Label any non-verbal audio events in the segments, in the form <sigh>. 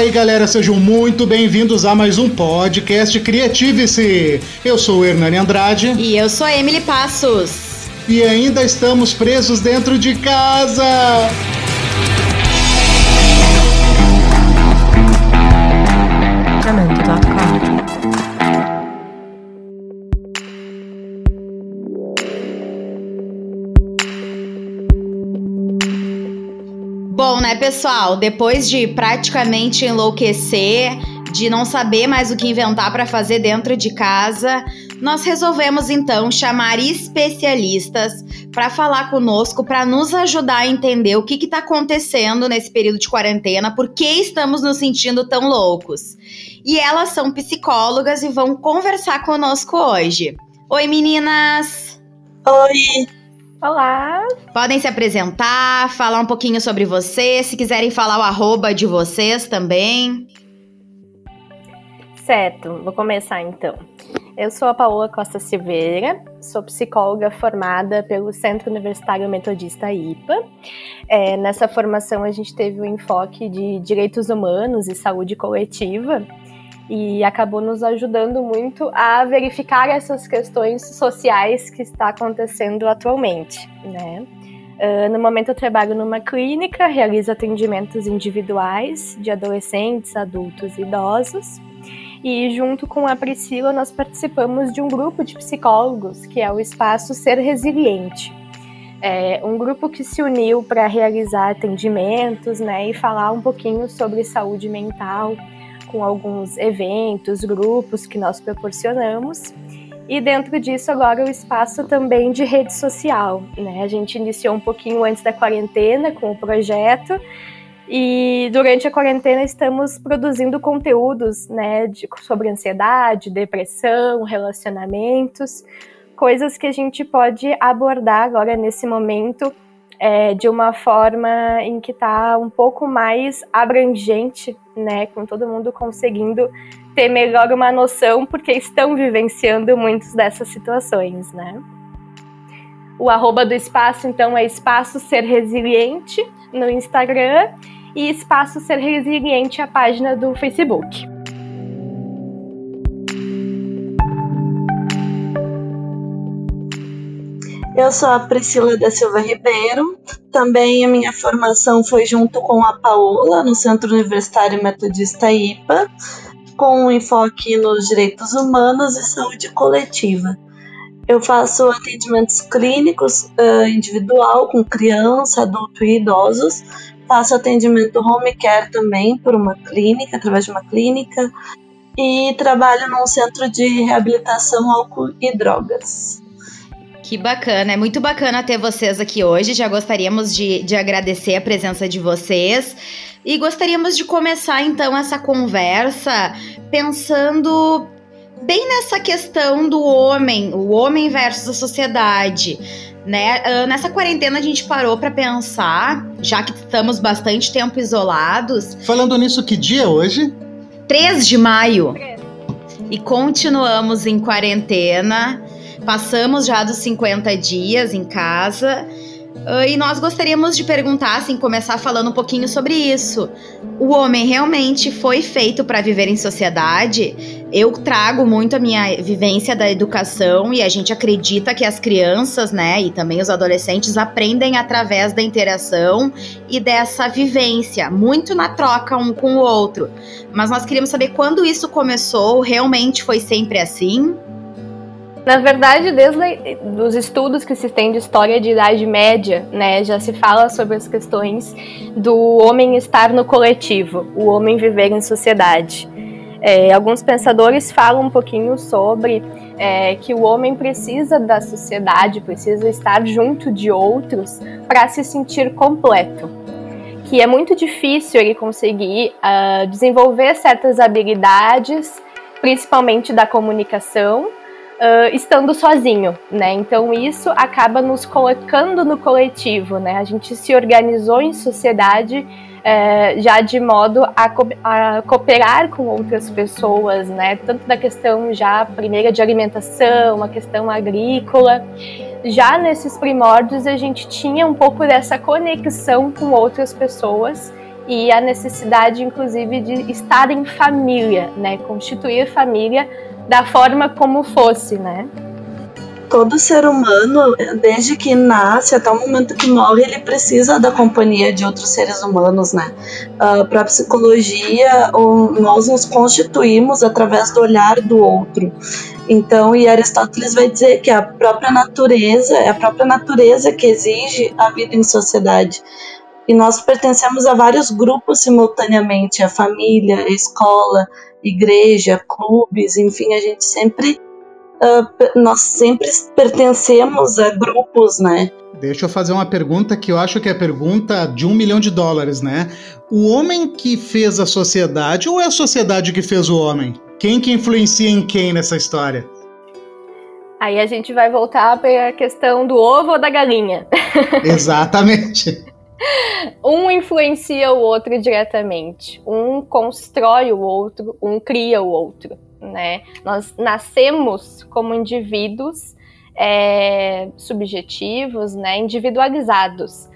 aí, galera, sejam muito bem-vindos a mais um podcast Criative-se. Eu sou o Hernani Andrade. E eu sou a Emily Passos. E ainda estamos presos dentro de casa. Né, pessoal? Depois de praticamente enlouquecer, de não saber mais o que inventar para fazer dentro de casa, nós resolvemos então chamar especialistas para falar conosco, para nos ajudar a entender o que está acontecendo nesse período de quarentena, por que estamos nos sentindo tão loucos. E elas são psicólogas e vão conversar conosco hoje. Oi, meninas! Oi! Olá! Podem se apresentar, falar um pouquinho sobre vocês, se quiserem falar o arroba de vocês também. Certo, vou começar então. Eu sou a Paola Costa Silveira, sou psicóloga formada pelo Centro Universitário Metodista IPA. É, nessa formação a gente teve o um enfoque de direitos humanos e saúde coletiva e acabou nos ajudando muito a verificar essas questões sociais que está acontecendo atualmente, né? Uh, no momento eu trabalho numa clínica, realizo atendimentos individuais de adolescentes, adultos e idosos. E junto com a Priscila nós participamos de um grupo de psicólogos que é o Espaço Ser Resiliente. É um grupo que se uniu para realizar atendimentos, né, e falar um pouquinho sobre saúde mental, com alguns eventos, grupos que nós proporcionamos. E dentro disso, agora o espaço também de rede social. Né? A gente iniciou um pouquinho antes da quarentena com o projeto. E durante a quarentena estamos produzindo conteúdos né, de, sobre ansiedade, depressão, relacionamentos, coisas que a gente pode abordar agora nesse momento é, de uma forma em que está um pouco mais abrangente, né, com todo mundo conseguindo ter melhor uma noção, porque estão vivenciando muitas dessas situações, né. O arroba do espaço, então, é Espaço Ser Resiliente no Instagram e Espaço Ser Resiliente, a página do Facebook. Eu sou a Priscila da Silva Ribeiro. Também a minha formação foi junto com a Paola, no Centro Universitário Metodista IPA, com um enfoque nos direitos humanos e saúde coletiva. Eu faço atendimentos clínicos uh, individual com criança, adulto e idosos. Faço atendimento home care também por uma clínica, através de uma clínica. E trabalho num centro de reabilitação álcool e drogas. Que bacana, é muito bacana ter vocês aqui hoje. Já gostaríamos de, de agradecer a presença de vocês. E gostaríamos de começar então essa conversa pensando bem nessa questão do homem, o homem versus a sociedade. Né? Uh, nessa quarentena a gente parou para pensar, já que estamos bastante tempo isolados. Falando nisso, que dia é hoje? 3 de maio. E continuamos em quarentena. Passamos já dos 50 dias em casa. Uh, e nós gostaríamos de perguntar, assim, começar falando um pouquinho sobre isso. O homem realmente foi feito para viver em sociedade? Eu trago muito a minha vivência da educação e a gente acredita que as crianças, né, e também os adolescentes aprendem através da interação e dessa vivência, muito na troca um com o outro. Mas nós queríamos saber quando isso começou, realmente foi sempre assim? Na verdade, desde os estudos que se tem de história de Idade Média, né, já se fala sobre as questões do homem estar no coletivo, o homem viver em sociedade. É, alguns pensadores falam um pouquinho sobre é, que o homem precisa da sociedade, precisa estar junto de outros para se sentir completo. Que é muito difícil ele conseguir uh, desenvolver certas habilidades, principalmente da comunicação, uh, estando sozinho, né? Então isso acaba nos colocando no coletivo, né? A gente se organizou em sociedade já de modo a, co a, cooperar com outras pessoas, né? Tanto da questão já primeira de alimentação, a questão agrícola. Já nesses primórdios a gente tinha um pouco dessa conexão com outras pessoas e a necessidade, inclusive, de estar em família, né? Constituir família da forma como fosse, né? todo ser humano, desde que nasce até o momento que morre, ele precisa da companhia de outros seres humanos, né? Uh, Para a psicologia, nós nos constituímos através do olhar do outro. Então, e Aristóteles vai dizer que a própria natureza, é a própria natureza que exige a vida em sociedade. E nós pertencemos a vários grupos simultaneamente, a família, a escola, igreja, clubes, enfim, a gente sempre uh, nós sempre pertencemos a grupos, né? Deixa eu fazer uma pergunta que eu acho que é a pergunta de um milhão de dólares, né? O homem que fez a sociedade ou é a sociedade que fez o homem? Quem que influencia em quem nessa história? Aí a gente vai voltar para a questão do ovo ou da galinha. <laughs> Exatamente. <laughs> um influencia o outro diretamente. Um constrói o outro, um cria o outro né? Nós nascemos como indivíduos é, subjetivos, né, individualizados,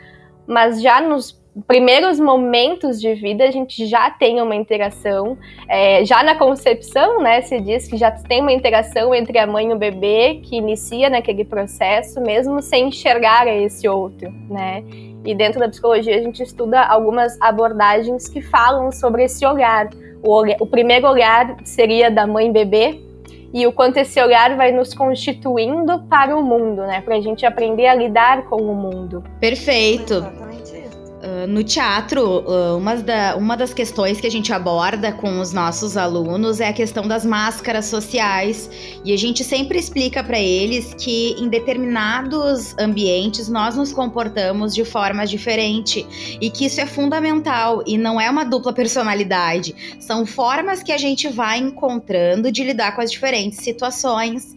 mas já nos primeiros momentos de vida a gente já tem uma interação, é, já na concepção, né, se diz que já tem uma interação entre a mãe e o bebê que inicia naquele processo, mesmo sem enxergar esse outro, né? E dentro da psicologia a gente estuda algumas abordagens que falam sobre esse olhar, o, o primeiro olhar seria da mãe bebê e o quanto esse olhar vai nos constituindo para o mundo, né? Para a gente aprender a lidar com o mundo. Perfeito. Ah, no teatro, uh, uma, da, uma das questões que a gente aborda com os nossos alunos é a questão das máscaras sociais. E a gente sempre explica para eles que em determinados ambientes nós nos comportamos de forma diferente e que isso é fundamental e não é uma dupla personalidade. São formas que a gente vai encontrando de lidar com as diferentes situações.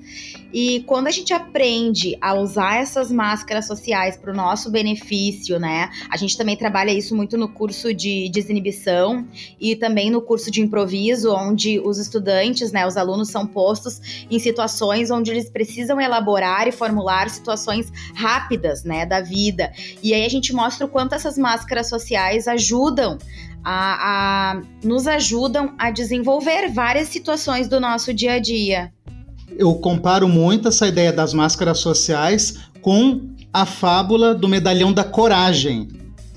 E quando a gente aprende a usar essas máscaras sociais para o nosso benefício, né? A gente também trabalha isso muito no curso de desinibição e também no curso de improviso, onde os estudantes, né, os alunos são postos em situações onde eles precisam elaborar e formular situações rápidas, né, da vida. E aí a gente mostra o quanto essas máscaras sociais ajudam a, a, nos ajudam a desenvolver várias situações do nosso dia a dia eu comparo muito essa ideia das máscaras sociais com a fábula do medalhão da coragem,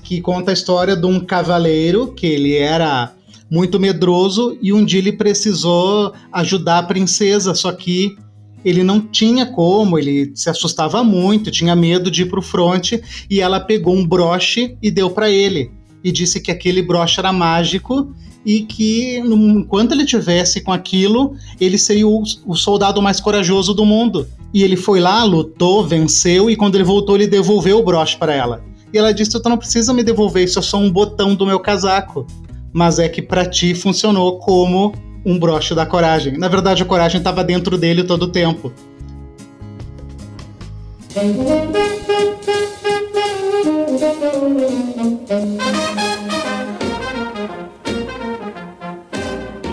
que conta a história de um cavaleiro que ele era muito medroso e um dia ele precisou ajudar a princesa, só que ele não tinha como, ele se assustava muito, tinha medo de ir para o fronte e ela pegou um broche e deu para ele e disse que aquele broche era mágico e que enquanto ele tivesse com aquilo, ele seria o, o, soldado mais corajoso do mundo. E ele foi lá, lutou, venceu e quando ele voltou, ele devolveu o broche para ela. E ela disse: "Tu não precisa me devolver, isso é só um botão do meu casaco". Mas é que para ti funcionou como um broche da coragem. Na verdade, a coragem estava dentro dele todo o tempo.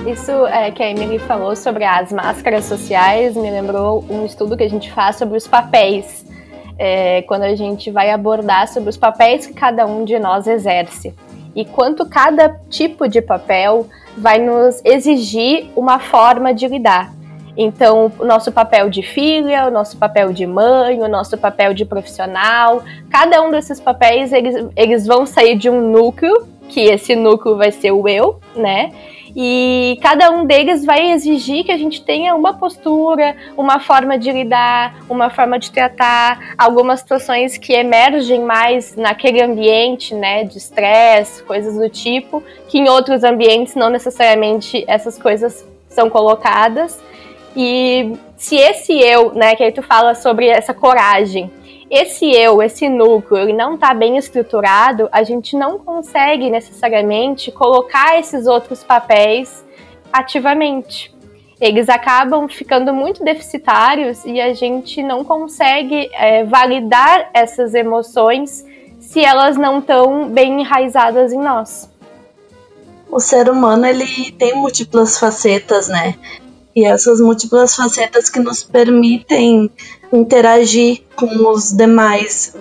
Isso é, que a Emily falou sobre as máscaras sociais me lembrou um estudo que a gente faz sobre os papéis, é, quando a gente vai abordar sobre os papéis que cada um de nós exerce e quanto cada tipo de papel vai nos exigir uma forma de lidar. Então, o nosso papel de filha, o nosso papel de mãe, o nosso papel de profissional, cada um desses papéis eles, eles vão sair de um núcleo, que esse núcleo vai ser o eu, né? E cada um deles vai exigir que a gente tenha uma postura, uma forma de lidar, uma forma de tratar, algumas situações que emergem mais naquele ambiente, né, de estresse, coisas do tipo, que em outros ambientes não necessariamente essas coisas são colocadas. E se esse eu, né, que aí tu fala sobre essa coragem, esse eu, esse núcleo, ele não está bem estruturado, a gente não consegue necessariamente colocar esses outros papéis ativamente. Eles acabam ficando muito deficitários e a gente não consegue é, validar essas emoções se elas não estão bem enraizadas em nós. O ser humano ele tem múltiplas facetas, né? E essas múltiplas facetas que nos permitem interagir com os demais.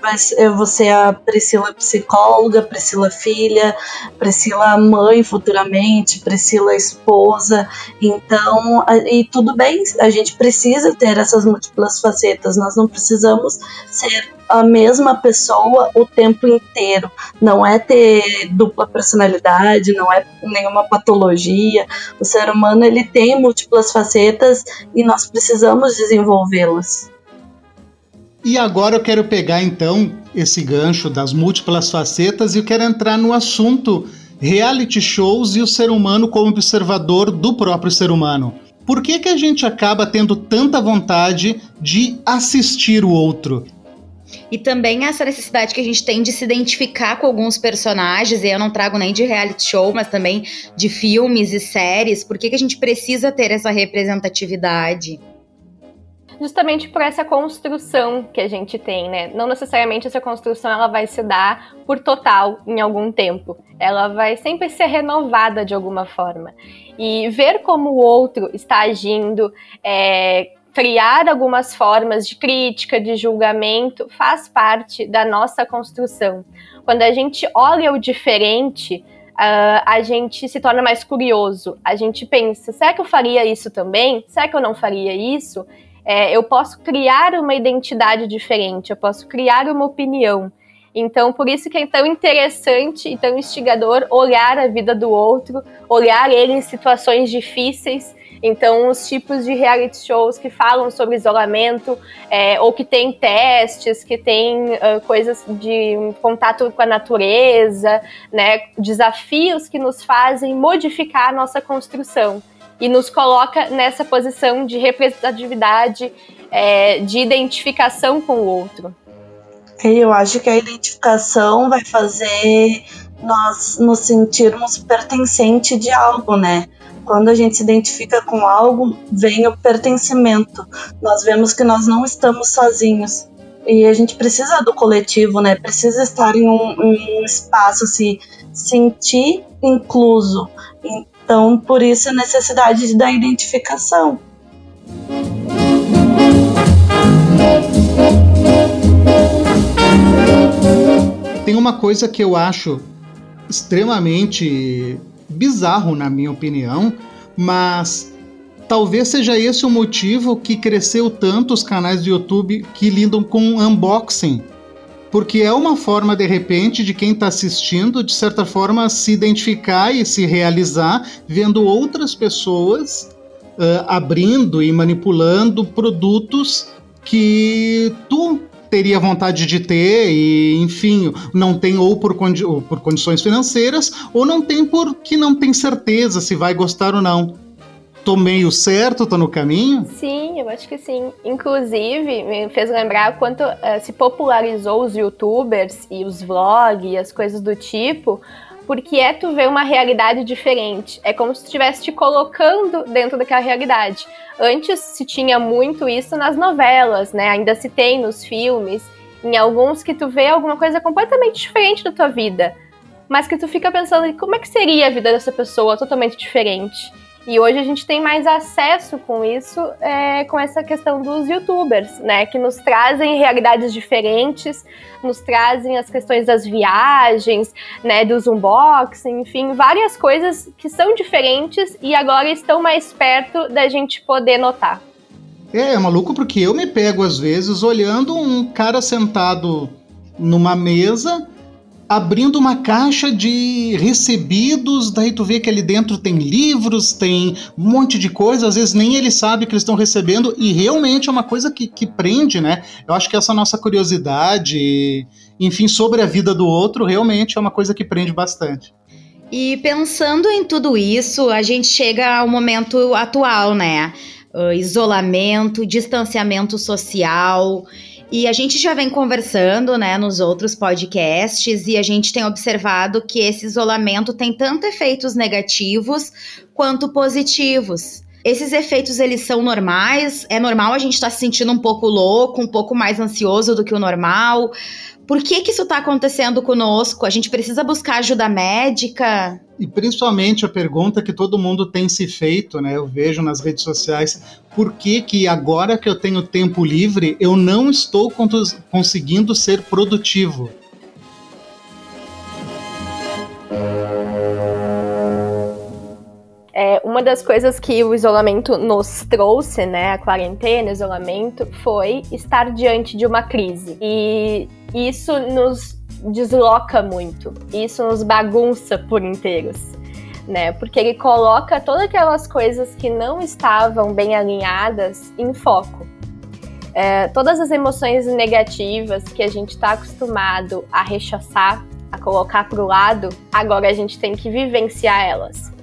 Vou ser a Priscila psicóloga, Priscila filha, Priscila mãe futuramente, Priscila esposa. Então, e tudo bem, a gente precisa ter essas múltiplas facetas. Nós não precisamos ser a mesma pessoa o tempo inteiro. Não é ter dupla personalidade, não é nenhuma patologia. O ser humano ele tem múltiplas facetas e nós precisamos desenvolvê-las. E agora eu quero pegar então esse gancho das múltiplas facetas e eu quero entrar no assunto reality shows e o ser humano como observador do próprio ser humano. Por que, que a gente acaba tendo tanta vontade de assistir o outro? E também essa necessidade que a gente tem de se identificar com alguns personagens, e eu não trago nem de reality show, mas também de filmes e séries. Por que, que a gente precisa ter essa representatividade? justamente por essa construção que a gente tem, né? Não necessariamente essa construção ela vai se dar por total em algum tempo. Ela vai sempre ser renovada de alguma forma. E ver como o outro está agindo, é, criar algumas formas de crítica, de julgamento, faz parte da nossa construção. Quando a gente olha o diferente, uh, a gente se torna mais curioso. A gente pensa: será que eu faria isso também? Será que eu não faria isso? é, eu posso criar uma identidade diferente, eu posso criar uma opinião. Então, por isso que é tão interessante e tão instigador olhar a vida do outro, olhar ele em situações difíceis. Então, os tipos de reality shows que falam sobre isolamento, é, ou que tem testes, que tem uh, coisas de contato com a natureza, né, desafios que nos fazem modificar a nossa construção e nos coloca nessa posição de representatividade, é, de identificação com o outro. Eu acho que a identificação vai fazer nós nos sentirmos pertencente de algo, né? Quando a gente se identifica com algo, vem o pertencimento. Nós vemos que nós não estamos sozinhos. E a gente precisa do coletivo, né? Precisa estar em um, um espaço, se sentir incluso. Então, por isso a necessidade da identificação. Tem uma coisa que eu acho extremamente bizarro, na minha opinião, mas talvez seja esse o motivo que cresceu tanto os canais do YouTube que lidam com unboxing. Porque é uma forma, de repente, de quem está assistindo, de certa forma, se identificar e se realizar vendo outras pessoas uh, abrindo e manipulando produtos que tu teria vontade de ter e, enfim, não tem ou por, condi ou por condições financeiras ou não tem porque não tem certeza se vai gostar ou não tô meio certo, tô no caminho? Sim, eu acho que sim. Inclusive, me fez lembrar quanto uh, se popularizou os youtubers e os vlogs e as coisas do tipo, porque é tu ver uma realidade diferente. É como se estivesse te colocando dentro daquela realidade. Antes se tinha muito isso nas novelas, né? Ainda se tem nos filmes, em alguns que tu vê alguma coisa completamente diferente da tua vida, mas que tu fica pensando como é que seria a vida dessa pessoa totalmente diferente. E hoje a gente tem mais acesso com isso, é, com essa questão dos youtubers, né? Que nos trazem realidades diferentes, nos trazem as questões das viagens, né? Dos unboxing, enfim, várias coisas que são diferentes e agora estão mais perto da gente poder notar. É, é maluco porque eu me pego às vezes olhando um cara sentado numa mesa abrindo uma caixa de recebidos, daí tu vê que ali dentro tem livros, tem um monte de coisa, às vezes nem ele sabe que eles estão recebendo, e realmente é uma coisa que, que prende, né? Eu acho que essa nossa curiosidade, enfim, sobre a vida do outro, realmente é uma coisa que prende bastante. E pensando em tudo isso, a gente chega ao momento atual, né? Uh, isolamento, distanciamento social. E a gente já vem conversando, né, nos outros podcasts e a gente tem observado que esse isolamento tem tanto efeitos negativos quanto positivos. esses efeitos eles são normais? É normal a gente estar tá se sentindo um pouco louco, um pouco mais ansioso do que o normal? Por que, que isso está acontecendo conosco? A gente precisa buscar ajuda médica? E principalmente a pergunta que todo mundo tem se feito, né? Eu vejo nas redes sociais, por que que agora que eu tenho tempo livre, eu não estou conseguindo ser produtivo? É, uma das coisas que o isolamento nos trouxe, né, a quarentena, o isolamento, foi estar diante de uma crise. E isso nos desloca muito, isso nos bagunça por inteiros. Né, porque ele coloca todas aquelas coisas que não estavam bem alinhadas em foco. É, todas as emoções negativas que a gente está acostumado a rechaçar, a colocar para o lado, agora a gente tem que vivenciar elas.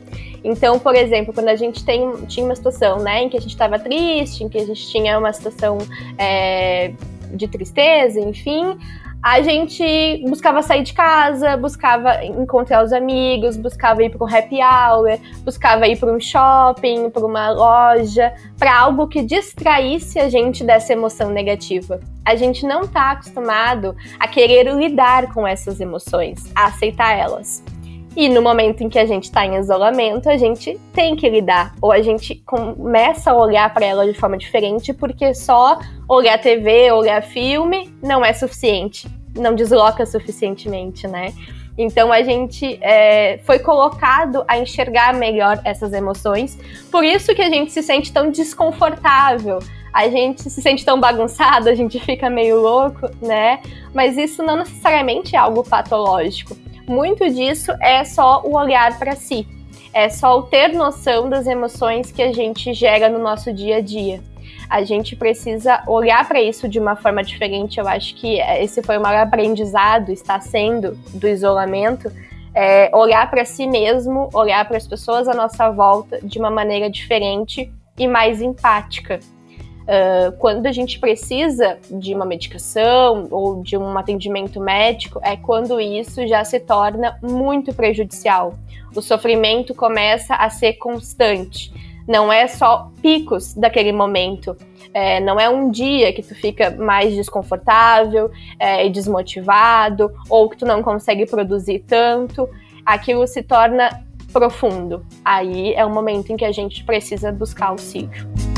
Então, por exemplo, quando a gente tem, tinha uma situação né, em que a gente estava triste, em que a gente tinha uma situação é, de tristeza, enfim, a gente buscava sair de casa, buscava encontrar os amigos, buscava ir para um happy hour, buscava ir para um shopping, para uma loja, para algo que distraísse a gente dessa emoção negativa. A gente não está acostumado a querer lidar com essas emoções, a aceitar elas. E no momento em que a gente está em isolamento, a gente tem que lidar, ou a gente começa a olhar para ela de forma diferente, porque só olhar TV, olhar filme não é suficiente, não desloca suficientemente, né? Então a gente é, foi colocado a enxergar melhor essas emoções, por isso que a gente se sente tão desconfortável, a gente se sente tão bagunçado, a gente fica meio louco, né? Mas isso não necessariamente é algo patológico muito disso é só o olhar para si. É só o ter noção das emoções que a gente gera no nosso dia a dia. A gente precisa olhar para isso de uma forma diferente. Eu acho que esse foi o maior aprendizado, está sendo do isolamento. É olhar para si mesmo, olhar para as pessoas à nossa volta de uma maneira diferente e mais empática. Uh, quando a gente precisa de uma medicação ou de um atendimento médico, é quando isso já se torna muito prejudicial. O sofrimento começa a ser constante. Não é só picos daquele momento. É, não é um dia que tu fica mais desconfortável é, e desmotivado, ou que tu não consegue produzir tanto. Aquilo se torna profundo. Aí é o momento em que a gente precisa buscar auxílio.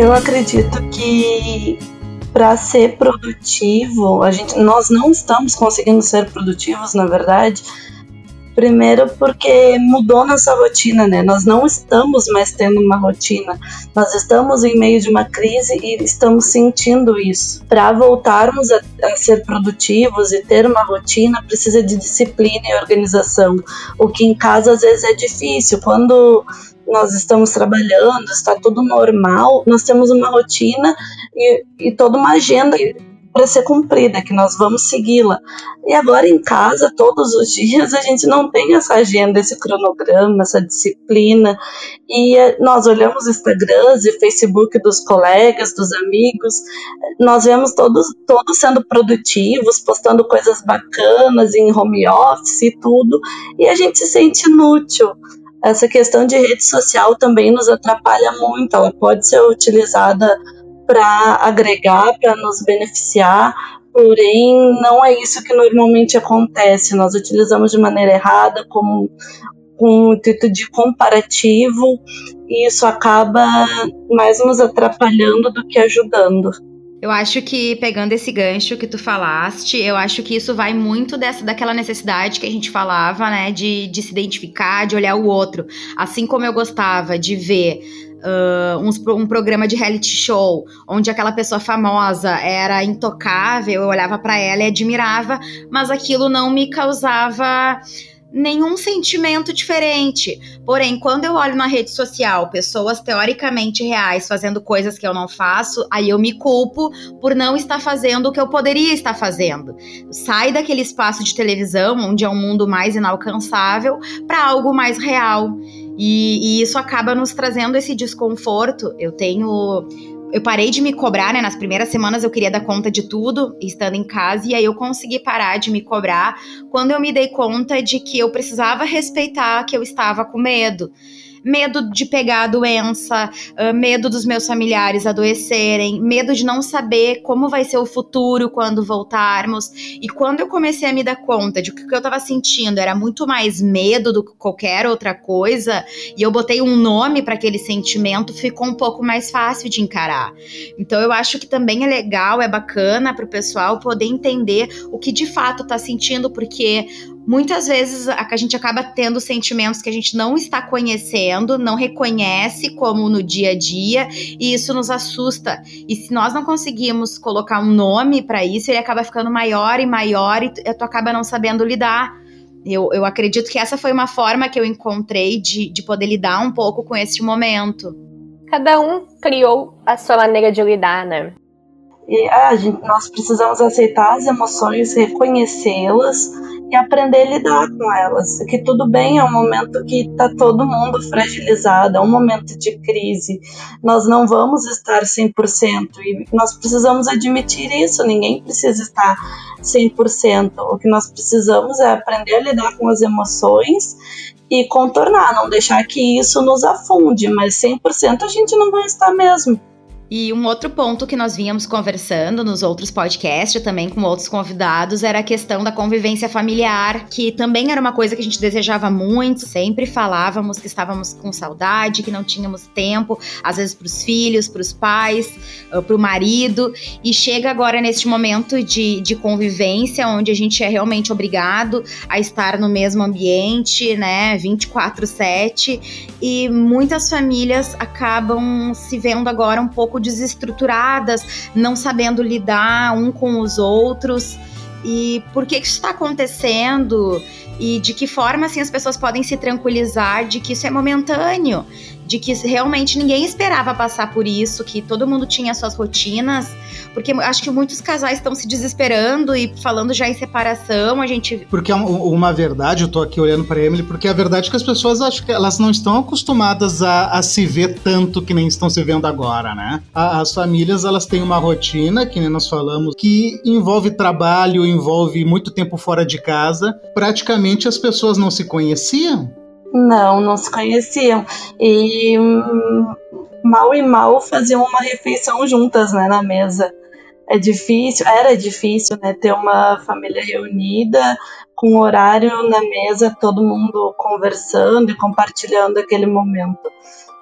Eu acredito que para ser produtivo, a gente, nós não estamos conseguindo ser produtivos, na verdade. Primeiro porque mudou nossa rotina, né? Nós não estamos mais tendo uma rotina. Nós estamos em meio de uma crise e estamos sentindo isso. Para voltarmos a, a ser produtivos e ter uma rotina, precisa de disciplina e organização. O que em casa às vezes é difícil. Quando nós estamos trabalhando, está tudo normal, nós temos uma rotina e, e toda uma agenda para ser cumprida, que nós vamos segui-la. E agora em casa, todos os <laughs> dias, a gente não tem essa agenda, esse cronograma, essa disciplina. E eh, nós olhamos Instagrams e Facebook dos colegas, dos amigos, nós vemos todos, todos sendo produtivos, postando coisas bacanas em home office e tudo, e a gente se sente inútil essa questão de rede social também nos atrapalha muito. Ela pode ser utilizada para agregar, para nos beneficiar, porém não é isso que normalmente acontece. Nós utilizamos de maneira errada, como com um intuito de comparativo, e isso acaba mais nos atrapalhando do que ajudando. Eu acho que, pegando esse gancho que tu falaste, eu acho que isso vai muito dessa daquela necessidade que a gente falava, né? De, de se identificar, de olhar o outro. Assim como eu gostava de ver Uh, um, um, programa de reality show, onde aquela pessoa famosa era intocável, eu olhava para ela e admirava, mas aquilo não me causava nenhum sentimento diferente. Porém, quando eu olho na rede social pessoas teoricamente reais fazendo coisas que eu não faço, aí eu me culpo por não estar fazendo o que eu poderia estar fazendo. Sai daquele espaço de televisão, onde é um mundo mais inalcançável, para algo mais real. E, e, isso acaba nos trazendo esse desconforto. Eu tenho eu parei de me cobrar, né? Nas primeiras semanas eu queria dar conta de tudo, estando em casa, e aí eu consegui parar de me cobrar quando eu me dei conta de que eu precisava respeitar que eu estava com medo medo de pegar a doença, uh, medo dos meus familiares adoecerem, medo de não saber como vai ser o futuro quando voltarmos. E quando eu comecei a me dar conta de que o que eu estava sentindo era muito mais medo do que qualquer outra coisa, e eu botei um nome para aquele sentimento, ficou um pouco mais fácil de encarar. Então eu acho que também é legal, é bacana para o pessoal poder entender o que de fato está sentindo, porque muitas vezes a, gente acaba tendo sentimentos que a gente não está conhecendo, não reconhece como no dia a dia, e isso nos assusta. E se nós não conseguimos colocar um nome para isso, ele acaba ficando maior e maior e tu acaba não sabendo lidar. Eu, eu acredito que essa foi uma forma que eu encontrei de, de poder lidar um pouco com esse momento. Cada um criou a sua maneira de lidar, né? E ah, gente, nós precisamos aceitar as emoções, reconhecê-las e aprender a lidar com elas. Que tudo bem, é um momento que está todo mundo fragilizado, é um momento de crise. Nós não vamos estar 100% e nós precisamos admitir isso. Ninguém precisa estar 100%. O que nós precisamos é aprender a lidar com as emoções e contornar, não deixar que isso nos afunde, mas 100% a gente não vai estar mesmo. E um outro ponto que nós vínhamos conversando nos outros podcasts, também com outros convidados, era a questão da convivência familiar, que também era uma coisa que a gente desejava muito, sempre falávamos que estávamos com saudade, que não tínhamos tempo, às vezes para os filhos, para os pais, ah, para o marido, e chega agora neste momento de, de convivência, onde a gente é realmente obrigado a estar no mesmo ambiente, né, 24/7, e muitas famílias acabam se vendo agora um pouco desestruturadas, não sabendo lidar um com os outros. E por que isso está acontecendo? E de que forma assim, as pessoas podem se tranquilizar de que isso é momentâneo, de que realmente ninguém esperava passar por isso, que todo mundo tinha suas rotinas, porque acho que muitos casais estão se desesperando e falando já em separação, a gente... Porque é uma verdade, eu tô aqui olhando para Emily, porque a verdade é que as pessoas acho que elas não estão acostumadas a, a se ver tanto que nem estão se vendo agora, né? as famílias, elas têm uma rotina, que nem nós falamos, que envolve trabalho, envolve muito tempo fora de casa, praticamente as pessoas não se conheciam, não, não se conheciam. E hum, mal e mal faziam uma refeição juntas, né, na mesa. É difícil, era difícil, né, ter uma família reunida com horário na mesa, todo mundo conversando e compartilhando aquele momento.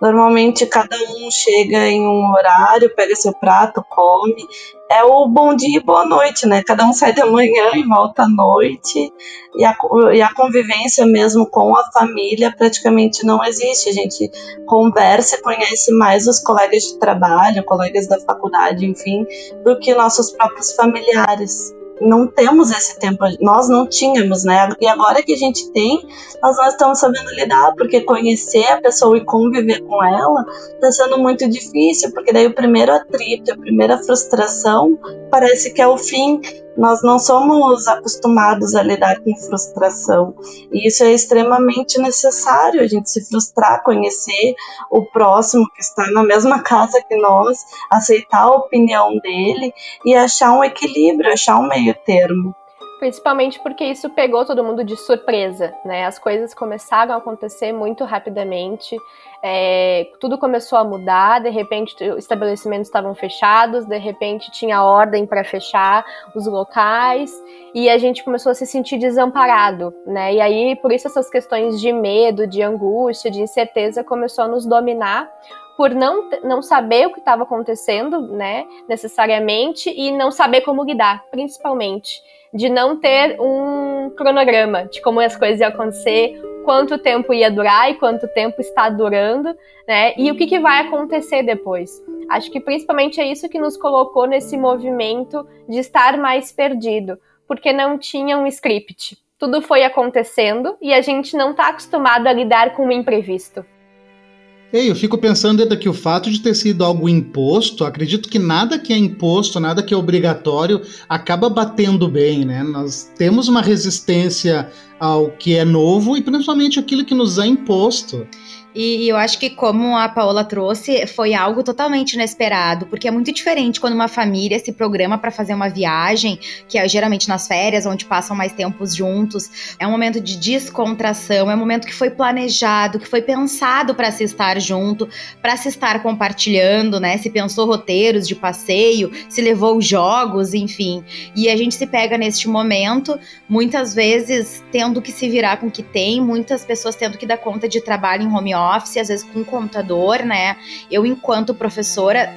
Normalmente cada um chega em um horário, pega seu prato, come. É o bom dia e boa noite, né? Cada um sai da manhã e volta à noite. E a, e a convivência mesmo com a família praticamente não existe. A gente conversa e conhece mais os colegas de trabalho, colegas da faculdade, enfim, do que nossos próprios familiares não temos esse tempo, nós não tínhamos, né? E agora que a gente tem, nós não estamos sabendo lidar, porque conhecer a pessoa e conviver com ela está sendo muito difícil, porque daí o primeiro atrito, a primeira frustração parece que é o fim nós não somos acostumados a lidar com frustração. E isso é extremamente necessário, a gente se frustrar, conhecer o próximo que está na mesma casa que nós, aceitar a opinião dele e achar um equilíbrio, achar um meio termo. Principalmente porque isso pegou todo mundo de surpresa, né? As coisas começaram a acontecer muito rapidamente, é, tudo começou a mudar, de repente os estabelecimentos estavam fechados, de repente tinha ordem para fechar os locais e a gente começou a se sentir desamparado, né? E aí por isso essas questões de medo, de angústia, de incerteza começou a nos dominar por não, não saber o que estava acontecendo, né, necessariamente, e não saber como lidar, principalmente de não ter um cronograma de como as coisas iam acontecer, quanto tempo ia durar e quanto tempo está durando, né? E o que, que vai acontecer depois. Acho que principalmente é isso que nos colocou nesse movimento de estar mais perdido, porque não tinha um script. Tudo foi acontecendo e a gente não está acostumado a lidar com o imprevisto. Ei, eu fico pensando ainda que o fato de ter sido algo imposto, acredito que nada que é imposto, nada que é obrigatório, acaba batendo bem, né? Nós temos uma resistência ao que é novo e principalmente aquilo que nos é imposto. E eu acho que, como a Paola trouxe, foi algo totalmente inesperado, porque é muito diferente quando uma família se programa para fazer uma viagem, que é geralmente nas férias, onde passam mais tempos juntos. É um momento de descontração, é um momento que foi planejado, que foi pensado para se estar junto, para se estar compartilhando, né? Se pensou roteiros de passeio, se levou jogos, enfim. E a gente se pega neste momento, muitas vezes tendo que se virar com o que tem, muitas pessoas tendo que dar conta de trabalho em home office office, às vezes com computador, né? Eu, enquanto professora,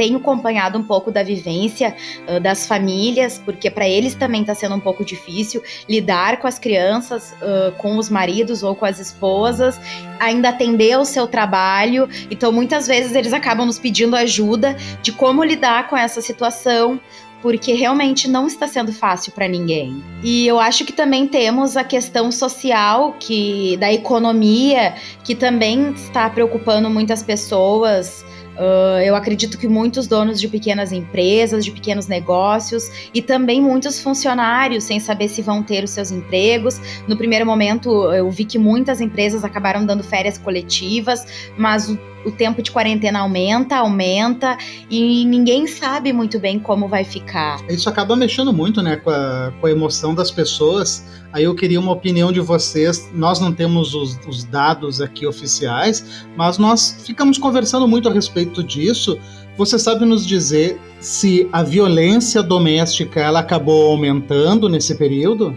tenho acompanhado um pouco da vivência uh, das famílias, porque para eles também está sendo um pouco difícil lidar com as crianças, uh, com os maridos ou com as esposas, ainda atender o seu trabalho. Então, muitas vezes eles acabam nos pedindo ajuda de como lidar com essa situação porque realmente não está sendo fácil para ninguém. E eu acho que também temos a questão social que da economia que também está preocupando muitas pessoas. Uh, eu acredito que muitos donos de pequenas empresas, de pequenos negócios e também muitos funcionários sem saber se vão ter os seus empregos. No primeiro momento, eu vi que muitas empresas acabaram dando férias coletivas, mas o o tempo de quarentena aumenta, aumenta e ninguém sabe muito bem como vai ficar. Isso acaba mexendo muito, né, com a, com a emoção das pessoas. Aí eu queria uma opinião de vocês. Nós não temos os, os dados aqui oficiais, mas nós ficamos conversando muito a respeito disso. Você sabe nos dizer se a violência doméstica ela acabou aumentando nesse período?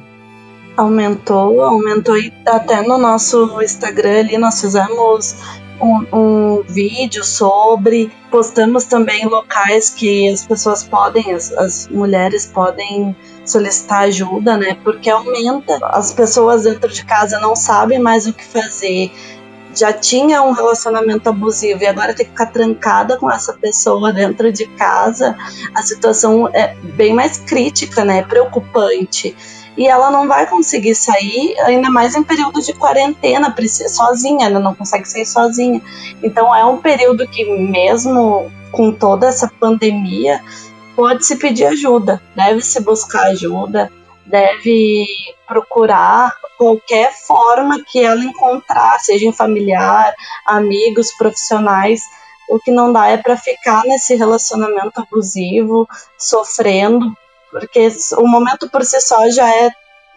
Aumentou, aumentou e até no nosso Instagram ali nós fizemos um, um, vídeo sobre. Postamos também locais que as pessoas podem, as, as mulheres podem solicitar ajuda, né? Porque aumenta. As pessoas dentro de casa não sabem mais o que fazer. Já tinha um relacionamento abusivo e agora tem que ficar trancada com essa pessoa dentro de casa. A situação é bem mais crítica, né? Preocupante e ela não vai conseguir sair, ainda mais em período de quarentena, sozinha, ela não consegue sair sozinha. Então é um período que, mesmo com toda essa pandemia, pode se pedir ajuda, deve se buscar ajuda, deve procurar qualquer forma que ela encontrar, seja em familiar, amigos, profissionais. O que não dá é para ficar nesse relacionamento abusivo, sofrendo, porque o momento por si só já é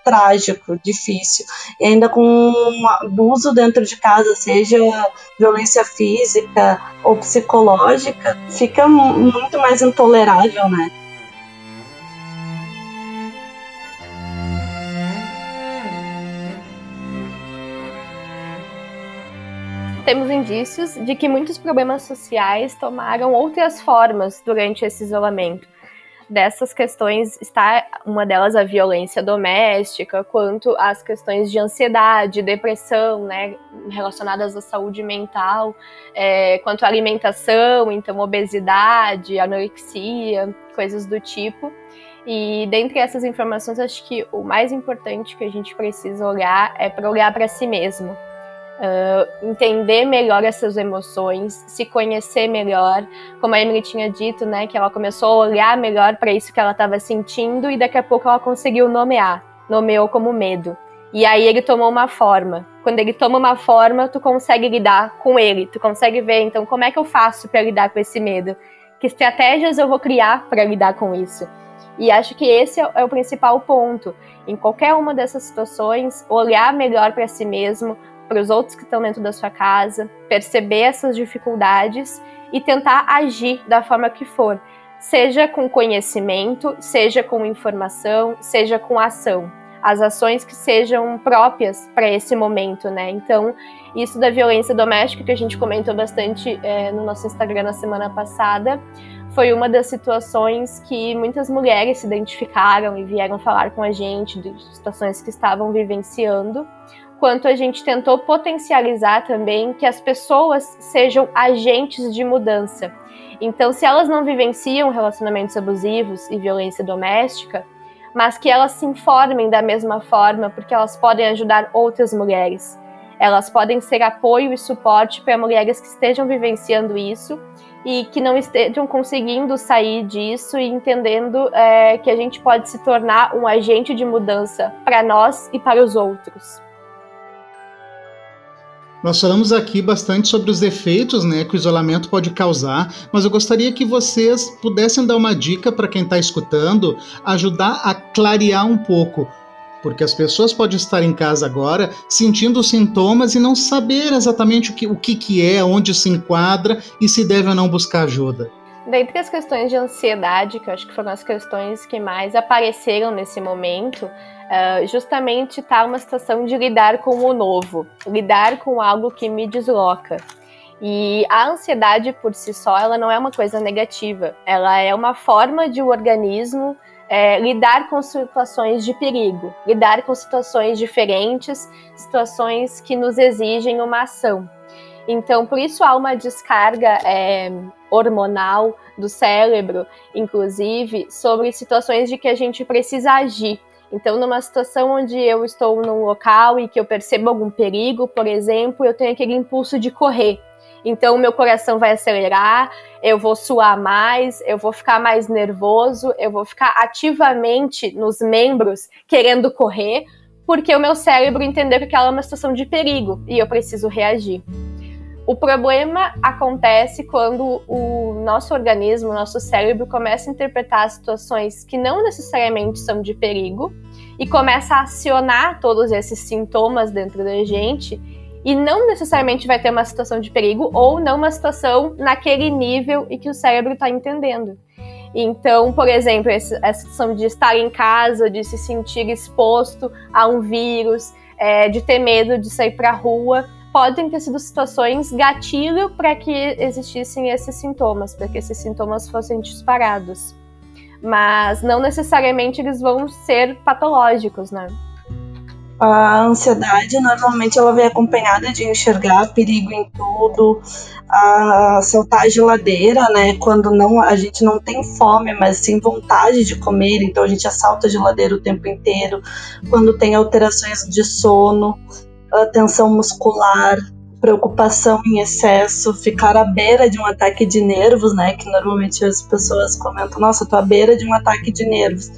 trágico, difícil. E ainda com um abuso dentro de casa, seja violência física ou psicológica, fica muito mais intolerável, né? temos indícios de que muitos problemas sociais tomaram outras formas durante esse isolamento dessas questões está uma delas a violência doméstica, quanto as questões de ansiedade, depressão, né, relacionadas à saúde mental, é, quanto à alimentação, então obesidade, anorexia, coisas do tipo. E dentre essas informações, acho que o mais importante que a gente precisa olhar é para olhar para si mesmo uh, entender melhor essas emoções, se conhecer melhor. Como a Emily tinha dito, né, que ela começou a olhar melhor para isso que ela estava sentindo e daqui a pouco ela conseguiu nomear, nomeou como medo. E aí ele tomou uma forma. Quando ele toma uma forma, tu consegue lidar com ele, tu consegue ver, então, como é que eu faço para lidar com esse medo? Que estratégias eu vou criar para lidar com isso? E acho que esse é o principal ponto. Em qualquer uma dessas situações, olhar melhor para si mesmo, para os outros que estão dentro da sua casa, perceber essas dificuldades e tentar agir da forma que for, seja com conhecimento, seja com informação, seja com ação. As ações que sejam próprias para esse momento, né? Então, isso da violência doméstica que a gente comentou bastante é, no nosso Instagram na semana passada, foi uma das situações que muitas mulheres se identificaram e vieram falar com a gente de situações que estavam vivenciando quanto a gente tentou potencializar também que as pessoas sejam agentes de mudança. Então, se elas não vivenciam relacionamentos abusivos e violência doméstica, mas que elas se informem da mesma forma, porque elas podem ajudar outras mulheres. Elas podem ser apoio e suporte para mulheres que estejam vivenciando isso e que não estejam conseguindo sair disso e entendendo é, que a gente pode se tornar um agente de mudança para nós e para os outros. Nós falamos aqui bastante sobre os efeitos né, que o isolamento pode causar, mas eu gostaria que vocês pudessem dar uma dica para quem está escutando, ajudar a clarear um pouco. Porque as pessoas podem estar em casa agora sentindo sintomas e não saber exatamente o que, o que, que é, onde se enquadra e se deve ou não buscar ajuda. Dentre as questões de ansiedade, que eu acho que foram as questões que mais apareceram nesse momento, uh, justamente está uma situação de lidar com o novo, lidar com algo que me desloca. E a ansiedade por si só, ela não é uma coisa negativa, ela é uma forma de o organismo é, lidar com situações de perigo, lidar com situações diferentes, situações que nos exigem uma ação. Então, por isso há uma descarga é, hormonal do cérebro, inclusive, sobre situações de que a gente precisa agir. Então, numa situação onde eu estou num local e que eu percebo algum perigo, por exemplo, eu tenho aquele impulso de correr. Então, meu coração vai acelerar, eu vou suar mais, eu vou ficar mais nervoso, eu vou ficar ativamente nos membros querendo correr, porque o meu cérebro entendeu que aquela é uma situação de perigo e eu preciso reagir. O problema acontece quando o nosso organismo, o nosso cérebro começa a interpretar situações que não necessariamente são de perigo e começa a acionar todos esses sintomas dentro da gente e não necessariamente vai ter uma situação de perigo ou não uma situação naquele nível e que o cérebro está entendendo. Então, por exemplo, essa situação de estar em casa, de se sentir exposto a um vírus, é, de ter medo de sair para a rua, podem ter sido situações gatilho para que existissem esses sintomas, para que esses sintomas fossem disparados. Mas não necessariamente eles vão ser patológicos, né? A ansiedade normalmente ela vem acompanhada de enxergar perigo em tudo, a saltar a geladeira, né? Quando não a gente não tem fome, mas sim vontade de comer, então a gente assalta a geladeira o tempo inteiro. Quando tem alterações de sono, tensão muscular, preocupação em excesso, ficar à beira de um ataque de nervos, né? Que normalmente as pessoas comentam, nossa, tô à beira de um ataque de nervos.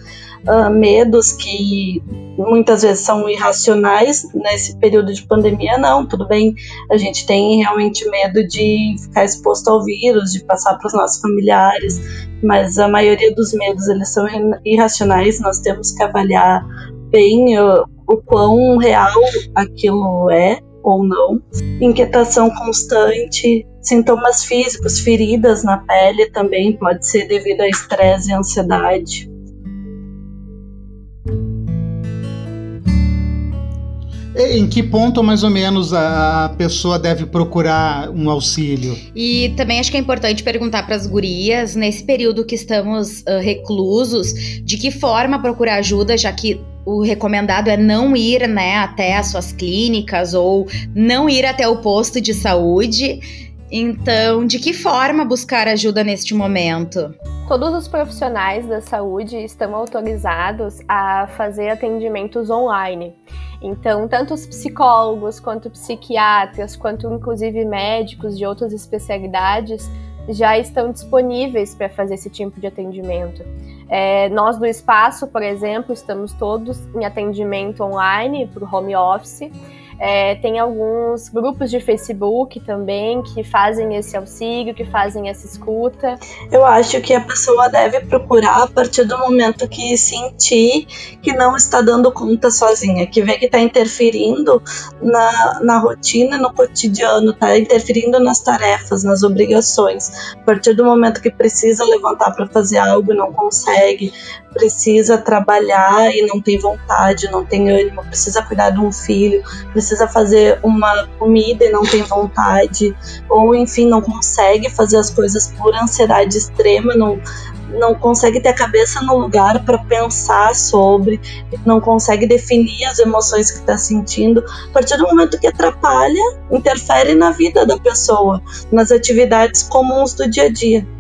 Uh, medos que muitas vezes são irracionais nesse período de pandemia, não, tudo bem, a gente tem realmente medo de ficar exposto ao vírus, de passar para os nossos familiares, mas a maioria dos medos eles são irracionais, nós temos que avaliar bem o quão real aquilo é ou não. Inquietação constante, sintomas físicos, feridas na pele também pode ser devido a estresse e ansiedade. Em que ponto, mais ou menos, a pessoa deve procurar um auxílio? E também acho que é importante perguntar para as gurias, nesse período que estamos uh, reclusos, de que forma procurar ajuda, já que o recomendado é não ir né, até as suas clínicas ou não ir até o posto de saúde. Então, de que forma buscar ajuda neste momento? Todos os profissionais da saúde estão autorizados a fazer atendimentos online. Então, tanto os psicólogos, quanto psiquiatras, quanto inclusive médicos de outras especialidades já estão disponíveis para fazer esse tipo de atendimento. É, nós do espaço, por exemplo, estamos todos em atendimento online para o home office. É, tem alguns grupos de Facebook também que fazem esse auxílio, que fazem essa escuta. Eu acho que a pessoa deve procurar a partir do momento que sentir que não está dando conta sozinha, que vê que está interferindo na, na rotina, no cotidiano, está interferindo nas tarefas, nas obrigações. A partir do momento que precisa levantar para fazer algo e não consegue, precisa trabalhar e não tem vontade, não tem ânimo, precisa cuidar de um filho, precisa fazer uma comida e não tem vontade, ou enfim, não consegue fazer as coisas por ansiedade extrema, não, não consegue ter a cabeça no lugar para pensar sobre, não consegue definir as emoções que está sentindo. A partir do momento que atrapalha, interfere na vida da pessoa, nas atividades comuns do dia a dia.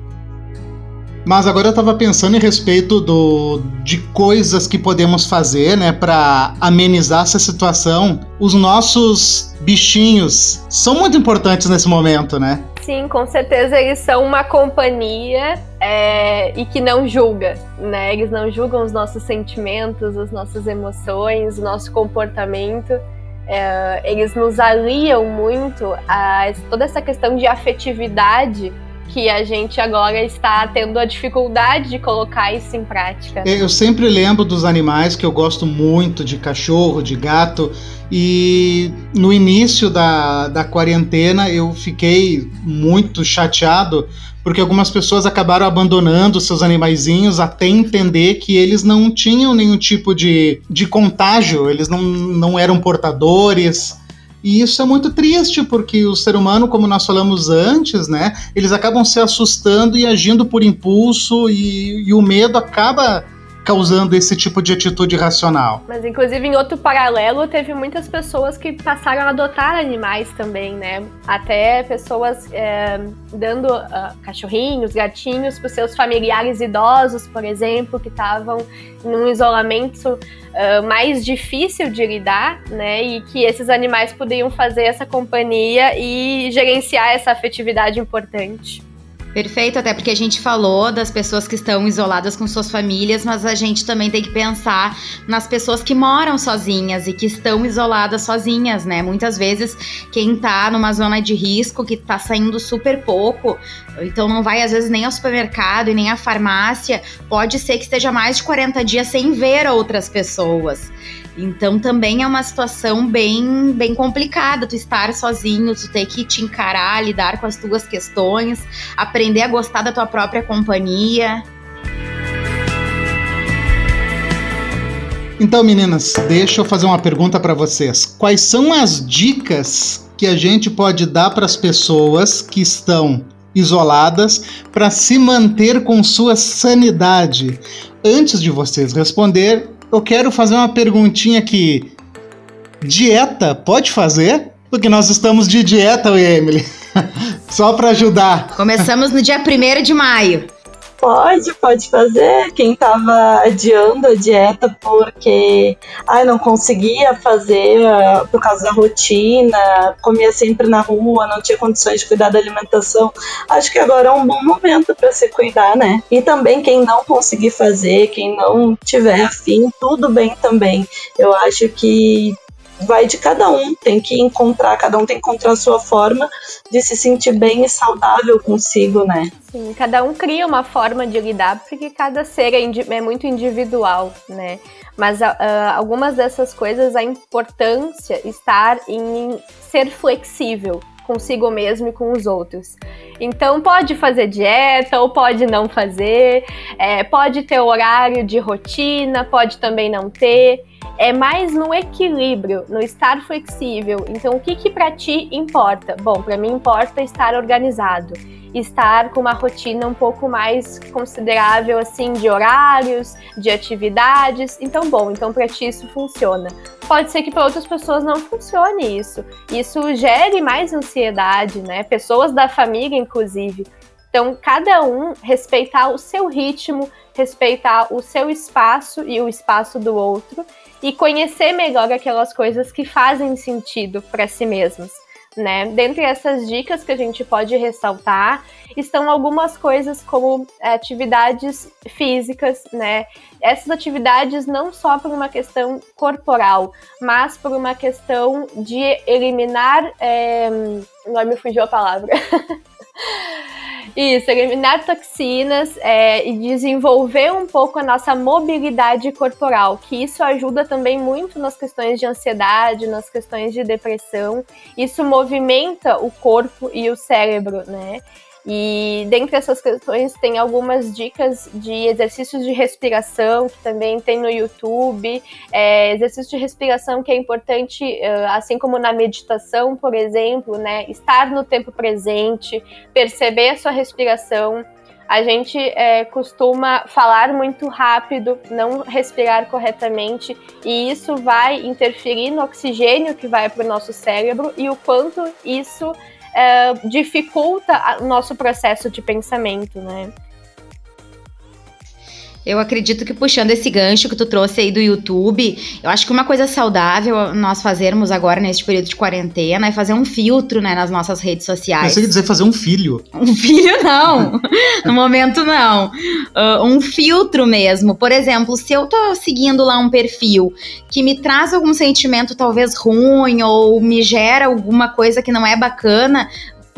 Mas agora eu estava pensando em respeito do, de coisas que podemos fazer, né, para amenizar essa situação. Os nossos bichinhos são muito importantes nesse momento, né? Sim, com certeza eles são uma companhia é, e que não julga, né? Eles não julgam os nossos sentimentos, as nossas emoções, o nosso comportamento. é, eles nos aliam muito a toda essa questão de afetividade que a gente agora está tendo a dificuldade de colocar isso em prática. Eu sempre lembro dos animais que eu gosto muito, de cachorro, de gato, e no início da, da quarentena eu fiquei muito chateado porque algumas pessoas acabaram abandonando seus animaizinhos até entender que eles não tinham nenhum tipo de, de contágio, eles não, não eram portadores. E isso é muito triste, porque o ser humano, como nós falamos antes, né, eles acabam se assustando e agindo por impulso, e, e o medo acaba causando esse tipo de atitude racional. Mas, inclusive, em outro paralelo, teve muitas pessoas que passaram a adotar animais também, né? Até pessoas é, dando uh, cachorrinhos, gatinhos para seus familiares idosos, por exemplo, que estavam num isolamento uh, mais difícil de lidar, né? E que esses animais podiam fazer essa companhia e gerenciar essa afetividade importante. Perfeito, até porque a gente falou das pessoas que estão isoladas com suas famílias, mas a gente também tem que pensar nas pessoas que moram sozinhas e que estão isoladas sozinhas, né? Muitas vezes quem tá numa zona de risco, que tá saindo super pouco, então não vai às vezes nem ao supermercado e nem à farmácia, pode ser que esteja mais de 40 dias sem ver outras pessoas. Então também é uma situação bem, bem complicada tu estar sozinho, tu ter que te encarar, lidar com as tuas questões, aprender a gostar da tua própria companhia. Então, meninas, deixa eu fazer uma pergunta para vocês. Quais são as dicas que a gente pode dar para as pessoas que estão isoladas para se manter com sua sanidade? Antes de vocês responder, eu quero fazer uma perguntinha aqui. Dieta pode fazer? Porque nós estamos de dieta, Emily. <laughs> Só para ajudar. Começamos no dia 1 de maio. Pode, pode fazer. Quem tava adiando a dieta porque ai, não conseguia fazer uh, por causa da rotina, comia sempre na rua, não tinha condições de cuidar da alimentação. Acho que agora é um bom momento para se cuidar, né? E também quem não conseguir fazer, quem não tiver afim, tudo bem também. Eu acho que vai de cada um, tem que encontrar, cada um tem que encontrar a sua forma de se sentir bem e saudável consigo, né? Sim, cada um cria uma forma de lidar, porque cada ser é, é muito individual, né? Mas uh, algumas dessas coisas, a importância estar em ser flexível consigo mesmo e com os outros. Então pode fazer dieta ou pode não fazer, é, pode ter horário de rotina, pode também não ter é mais no equilíbrio, no estar flexível. Então, o que que para ti importa? Bom, para mim importa estar organizado, estar com uma rotina um pouco mais considerável assim de horários, de atividades. Então, bom, então para ti isso funciona. Pode ser que para outras pessoas não funcione isso. Isso gere mais ansiedade, né? Pessoas da família, inclusive. Então, cada um respeitar o seu ritmo, respeitar o seu espaço e o espaço do outro e conhecer melhor aquelas coisas que fazem sentido para si mesmos. Né? Dentre essas dicas que a gente pode ressaltar estão algumas coisas como atividades físicas, né? Essas atividades não só por uma questão corporal, mas por uma questão de eliminar. É... Me fugiu a palavra. <laughs> Isso, eliminar toxinas é, e desenvolver um pouco a nossa mobilidade corporal, que isso ajuda também muito nas questões de ansiedade, nas questões de depressão. Isso movimenta o corpo e o cérebro, né? E dentre essas questões tem algumas dicas de exercícios de respiração que também tem no YouTube. É, exercício de respiração que é importante, assim como na meditação, por exemplo, né? Estar no tempo presente, perceber a sua respiração. A gente é, costuma falar muito rápido, não respirar corretamente, e isso vai interferir no oxigênio que vai para o nosso cérebro e o quanto isso é, dificulta o nosso processo de pensamento, né? Eu acredito que puxando esse gancho que tu trouxe aí do YouTube, eu acho que uma coisa saudável nós fazermos agora neste período de quarentena é fazer um filtro, né, nas nossas redes sociais. Você quer dizer fazer um filho? Um filho não, <laughs> no momento não. Uh, um filtro mesmo. Por exemplo, se eu tô seguindo lá um perfil que me traz algum sentimento talvez ruim ou me gera alguma coisa que não é bacana,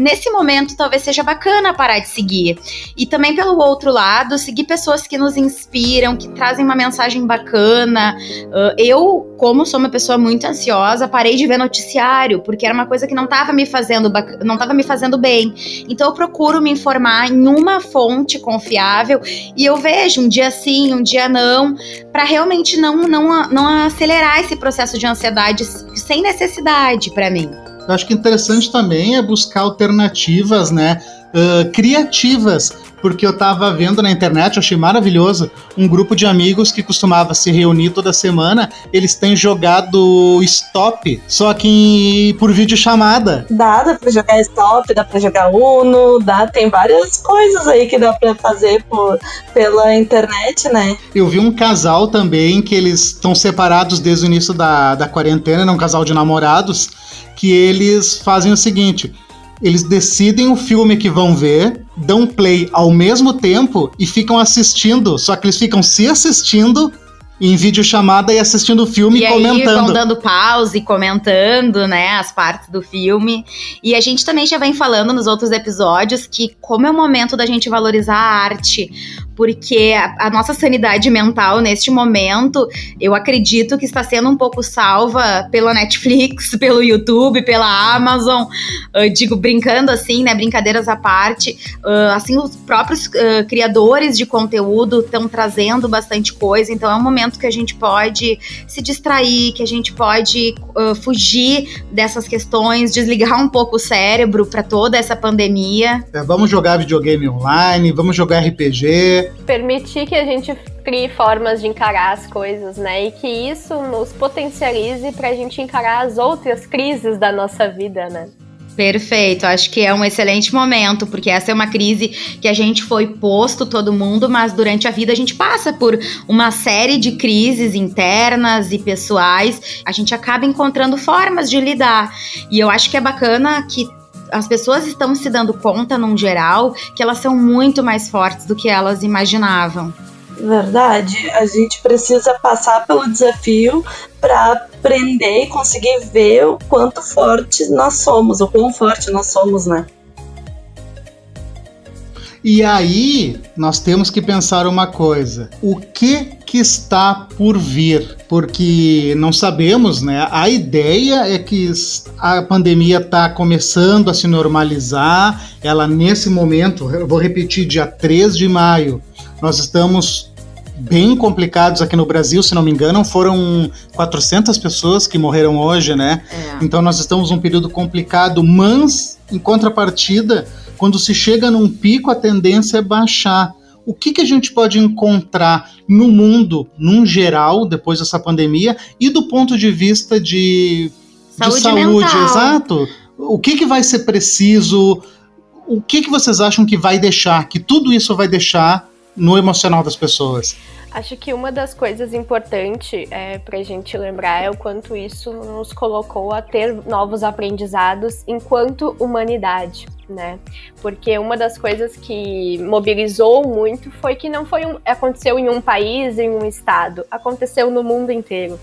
nesse momento talvez seja bacana parar de seguir. E também pelo outro lado, seguir pessoas que nos inspiram, que trazem uma mensagem bacana. Uh, eu, como sou uma pessoa muito ansiosa, parei de ver noticiário, porque era uma coisa que não estava me fazendo não estava me fazendo bem. Então eu procuro me informar em uma fonte confiável e eu vejo um dia sim, um dia não, para realmente não, não, não acelerar esse processo de ansiedade sem necessidade para mim. Eu acho que interessante também é buscar alternativas, né? Uh, criativas, porque eu estava vendo na internet, eu achei maravilhoso, um grupo de amigos que costumava se reunir toda semana, eles têm jogado Stop, só que por vídeo chamada. Dá, dá pra jogar Stop, dá pra jogar Uno, dá, tem várias coisas aí que dá pra fazer por, pela internet, né? Eu vi um casal também que eles estão separados desde o início da, da quarentena, é um casal de namorados, que eles fazem o seguinte: eles decidem o filme que vão ver, dão play ao mesmo tempo e ficam assistindo, só que eles ficam se assistindo em videochamada e assistindo o filme e, e comentando. Aí vão dando pause e comentando, né, as partes do filme. E a gente também já vem falando nos outros episódios que como é o momento da gente valorizar a arte, porque a, a, nossa sanidade mental neste momento, eu acredito que está sendo um pouco salva pela Netflix, <laughs> pelo YouTube, pela Amazon. Uh, digo, brincando assim, né? Brincadeiras à parte. Uh, assim, os próprios uh, criadores de conteúdo estão trazendo bastante coisa, então é um momento que a gente pode se distrair, que a gente pode fugir dessas questões, desligar um pouco o cérebro para toda essa pandemia. É, vamos jogar videogame online, vamos jogar RPG, permitir que a gente crie formas de encarar as coisas, né? E que isso nos potencialize para a gente encarar as outras crises da nossa vida, né? Perfeito, acho que é um excelente momento, porque essa é uma crise que a gente foi posto todo mundo, mas durante a vida a gente passa por uma série de crises internas e pessoais, a gente acaba encontrando formas de lidar. E eu acho que é bacana que as pessoas estão se dando conta, num geral, que elas são muito mais fortes do que elas imaginavam. Verdade, a gente precisa passar pelo desafio para aprender e conseguir ver o quanto fortes nós somos, o quão forte nós somos, né? E aí nós temos que pensar uma coisa: o que que está por vir? Porque não sabemos, né? A ideia é que a pandemia está começando a se normalizar. Ela nesse momento, eu vou repetir, dia 3 de maio, nós estamos bem complicados aqui no Brasil, se não me engano, foram 400 pessoas que morreram hoje, né? É. Então nós estamos num período complicado, mas em contrapartida, quando se chega num pico, a tendência é baixar. O que, que a gente pode encontrar no mundo, num geral, depois dessa pandemia, e do ponto de vista de saúde, de saúde exato? O que, que vai ser preciso? O que, que vocês acham que vai deixar, que tudo isso vai deixar no emocional das pessoas? Acho que uma das coisas importantes é, para a gente lembrar é o quanto isso nos colocou a ter novos aprendizados enquanto humanidade, né? Porque uma das coisas que mobilizou muito foi que não foi um, aconteceu em um país, em um estado, aconteceu no mundo inteiro.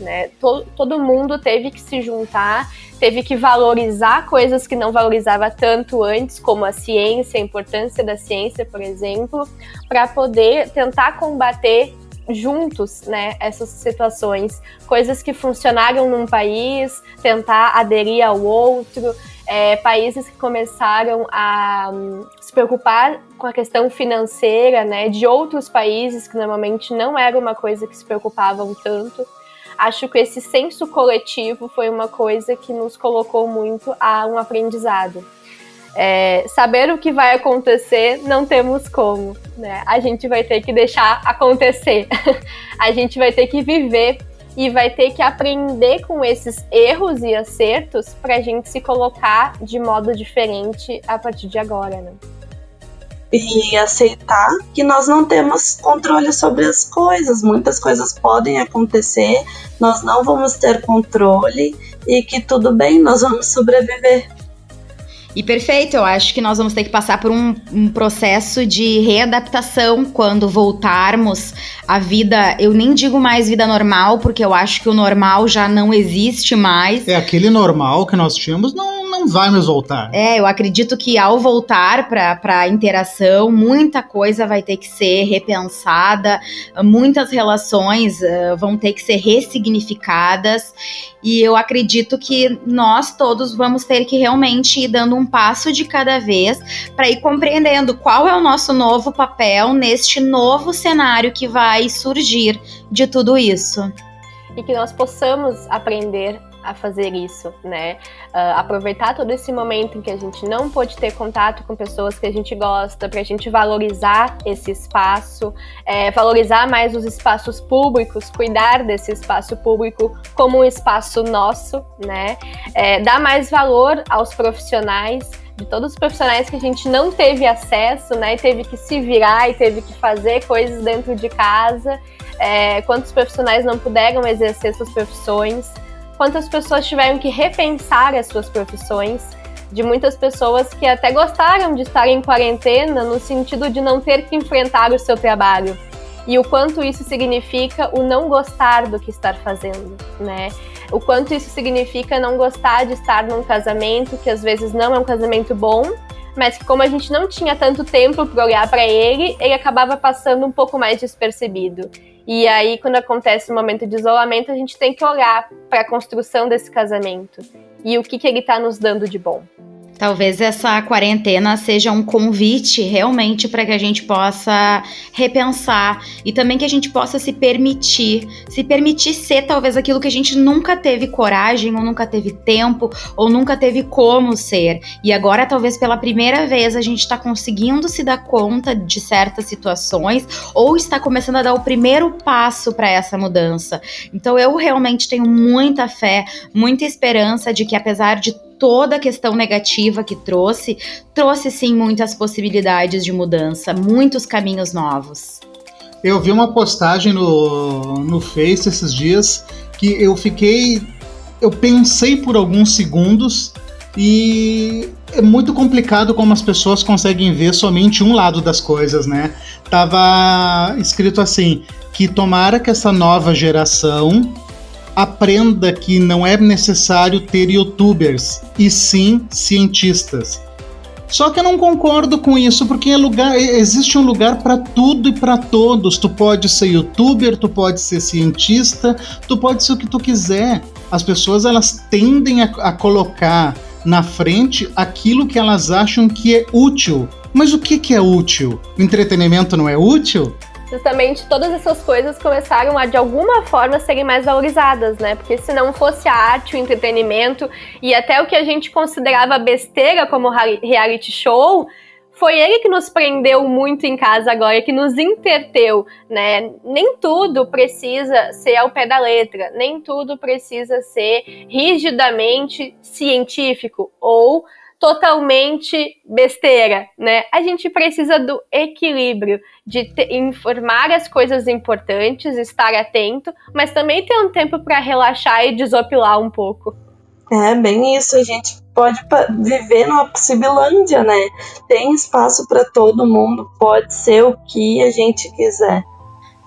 Né? Todo, todo mundo teve que se juntar, teve que valorizar coisas que não valorizava tanto antes, como a ciência, a importância da ciência, por exemplo, para poder tentar combater juntos, né, essas situações, coisas que funcionaram num país, tentar aderir ao outro, é, países que começaram a um, se preocupar com a questão financeira, né, de outros países que normalmente não era uma coisa que se preocupavam tanto acho que esse senso coletivo foi uma coisa que nos colocou muito a um aprendizado. É, saber o que vai acontecer, não temos como. Né? A gente vai ter que deixar acontecer. <laughs> a gente vai ter que viver e vai ter que aprender com esses erros e acertos para a gente se colocar de modo diferente a partir de agora. Né? E aceitar que nós não temos controle sobre as coisas. Muitas coisas podem acontecer, nós não vamos ter controle e que tudo bem, nós vamos sobreviver. E perfeito, eu acho que nós vamos ter que passar por um, um, processo de readaptação quando voltarmos à vida. Eu nem digo mais vida normal, porque eu acho que o normal já não existe mais. É aquele normal que nós tínhamos, não não vai mais voltar. É, eu acredito que ao voltar para a interação, muita coisa vai ter que ser repensada, muitas relações uh, vão ter que ser ressignificadas. E eu acredito que nós todos vamos ter que realmente ir dando um passo de cada vez para ir compreendendo qual é o nosso novo papel neste novo cenário que vai surgir de tudo isso. E que nós possamos aprender a fazer isso, né? Uh, aproveitar todo esse momento em que a gente não pôde ter contato com pessoas que a gente gosta, para a gente valorizar esse espaço, é, valorizar mais os espaços públicos, cuidar desse espaço público como um espaço nosso, né? É, dar mais valor aos profissionais de todos os profissionais que a gente não teve acesso, né, e teve que se virar e teve que fazer coisas dentro de casa, é, quantos profissionais não puderam exercer suas profissões, quantas pessoas tiveram que repensar as suas profissões, de muitas pessoas que até gostaram de estar em quarentena no sentido de não ter que enfrentar o seu trabalho. E o quanto isso significa o não gostar do que estar fazendo, né? O quanto isso significa não gostar de estar num casamento que às vezes não é um casamento bom, mas que como a gente não tinha tanto tempo para olhar para ele, ele acabava passando um pouco mais despercebido. E aí, quando acontece o um momento de isolamento, a gente tem que olhar para a construção desse casamento e o que, que ele está nos dando de bom. Talvez essa quarentena seja um convite realmente para que a gente possa repensar e também que a gente possa se permitir, se permitir ser talvez aquilo que a gente nunca teve coragem, ou nunca teve tempo, ou nunca teve como ser. E agora, talvez pela primeira vez, a gente está conseguindo se dar conta de certas situações ou está começando a dar o primeiro passo para essa mudança. Então, eu realmente tenho muita fé, muita esperança de que, apesar de toda a questão negativa que trouxe, trouxe sim muitas possibilidades de mudança, muitos caminhos novos. Eu vi uma postagem no, no Face esses dias que eu fiquei. Eu pensei por alguns segundos e é muito complicado como as pessoas conseguem ver somente um lado das coisas, né? Tava escrito assim: que tomara que essa nova geração aprenda que não é necessário ter youtubers, e sim cientistas. Só que eu não concordo com isso, porque é lugar, existe um lugar para tudo e para todos. Tu pode ser youtuber, tu pode ser cientista, tu pode ser o que tu quiser. As pessoas elas tendem a, a colocar na frente aquilo que elas acham que é útil. Mas o que, que é útil? O entretenimento não é útil? Justamente todas essas coisas começaram a de alguma forma serem mais valorizadas, né? Porque se não fosse a arte, o entretenimento e até o que a gente considerava besteira como reality show, foi ele que nos prendeu muito em casa agora, que nos interteu, né? Nem tudo precisa ser ao pé da letra, nem tudo precisa ser rigidamente científico ou totalmente besteira, né? A gente precisa do equilíbrio, de te, informar as coisas importantes, estar atento, mas também ter um tempo para relaxar e desopilar um pouco. É, bem isso, a gente pode viver numa Possibilândia, né? Tem espaço para todo mundo, pode ser o que a gente quiser.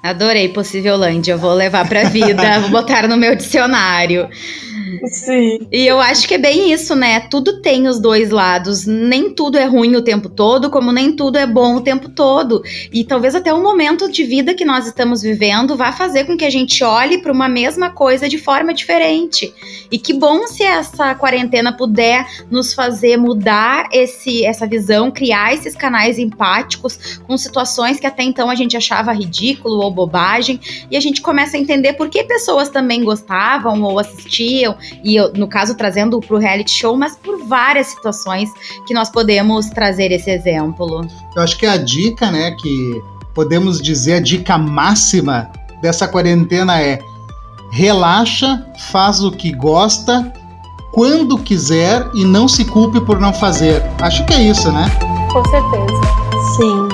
Adorei Possivelândia, vou levar pra vida, <laughs> vou botar no meu dicionário. Sim. E eu acho que é bem isso, né? Tudo tem os dois lados. Nem tudo é ruim o tempo todo, como nem tudo é bom o tempo todo. E talvez até o momento de vida que nós estamos vivendo vá fazer com que a gente olhe para uma mesma coisa de forma diferente. E que bom se essa quarentena puder nos fazer mudar esse, essa visão, criar esses canais empáticos com situações que até então a gente achava ridículo ou bobagem. E a gente começa a entender por que pessoas também gostavam ou assistiam e eu, no caso trazendo para o reality show, mas por várias situações que nós podemos trazer esse exemplo. Eu acho que a dica, né, que podemos dizer a dica máxima dessa quarentena é relaxa, faz o que gosta, quando quiser e não se culpe por não fazer. Acho que é isso, né? Com certeza. Sim.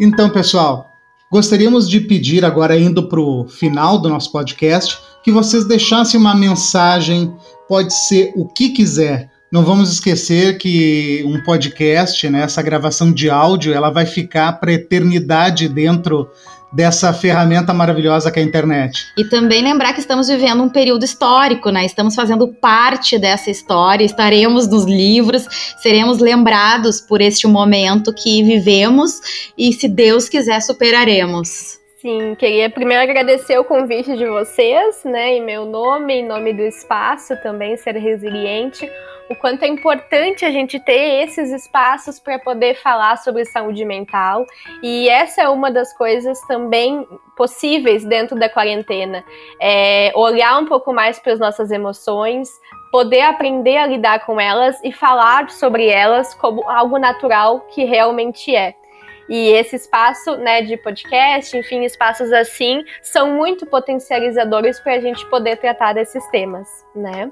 Então, pessoal, gostaríamos de pedir, agora indo para o final do nosso podcast, que vocês deixassem uma mensagem, pode ser o que quiser. Não vamos esquecer que um podcast, né, essa gravação de áudio, ela vai ficar para eternidade dentro dessa ferramenta maravilhosa que é a internet. E também lembrar que estamos vivendo um período histórico, né? Estamos fazendo parte dessa história, estaremos nos livros, seremos lembrados por este momento que vivemos e, se Deus quiser, superaremos. Sim, queria primeiro agradecer o convite de vocês, né, em meu nome, em nome do espaço também, ser resiliente o quanto é importante a gente ter esses espaços para poder falar sobre saúde mental. E essa é uma das coisas também possíveis dentro da quarentena. É olhar um pouco mais para as nossas emoções, poder aprender a lidar com elas e falar sobre elas como algo natural que realmente é. E esse espaço, né, de podcast, enfim, espaços assim, são muito potencializadores para a gente poder tratar desses temas, né?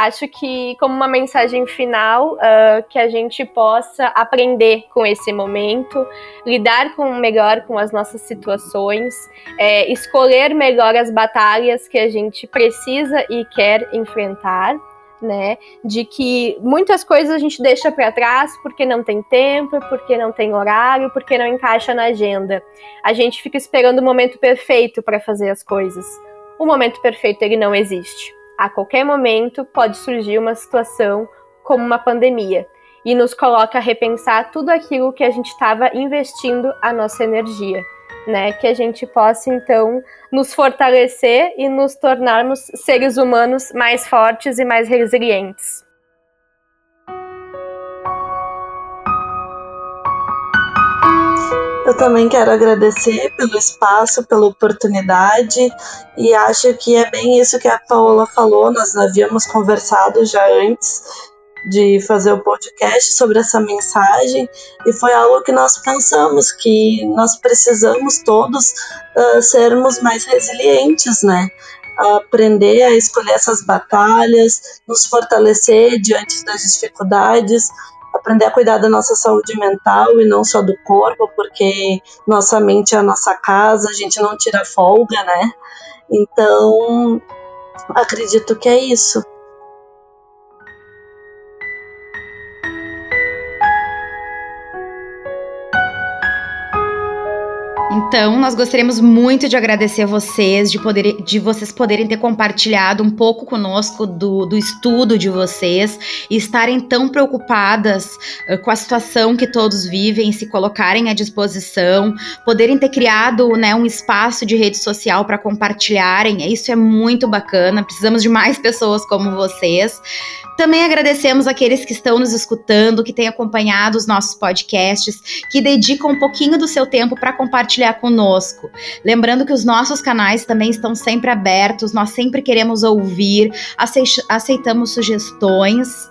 Acho que como uma mensagem final uh, que a gente possa aprender com esse momento, lidar com melhor com as nossas situações, é, escolher melhor as batalhas que a gente precisa e quer enfrentar. Né, de que muitas coisas a gente deixa para trás porque não tem tempo, porque não tem horário, porque não encaixa na agenda. A gente fica esperando o momento perfeito para fazer as coisas. O momento perfeito ele não existe a qualquer momento pode surgir uma situação como uma pandemia e nos coloca a repensar tudo aquilo que a gente estava investindo a nossa energia, né? Que a gente possa então nos fortalecer e nos tornarmos seres humanos mais fortes e mais resilientes. Eu também quero agradecer pelo espaço, pela oportunidade e acho que é bem isso que a Paola falou. Nós havíamos conversado já antes de fazer o podcast sobre essa mensagem e foi algo que nós pensamos que nós precisamos todos uh, sermos mais resilientes, né? aprender a escolher essas batalhas, nos fortalecer diante das dificuldades, aprender a cuidar da nossa saúde mental e não só do corpo, porque nossa mente é a nossa casa, a gente não tira folga, né? Então, acredito que é isso. Então, nós gostaríamos muito de agradecer vocês, de, poder, de vocês poderem ter compartilhado um pouco conosco do, do estudo de vocês e estarem tão preocupadas uh, com a situação que todos vivem, se colocarem à disposição, poderem ter criado né, um espaço de rede social para compartilharem. Isso é muito bacana. Precisamos de mais <laughs> pessoas como vocês. Também agradecemos aqueles que estão nos escutando, que têm acompanhado os nossos podcasts, que dedicam um pouquinho do seu tempo para compartilhar conosco. Lembrando que os nossos canais também estão sempre abertos, nós sempre queremos ouvir, aceitamos sugestões.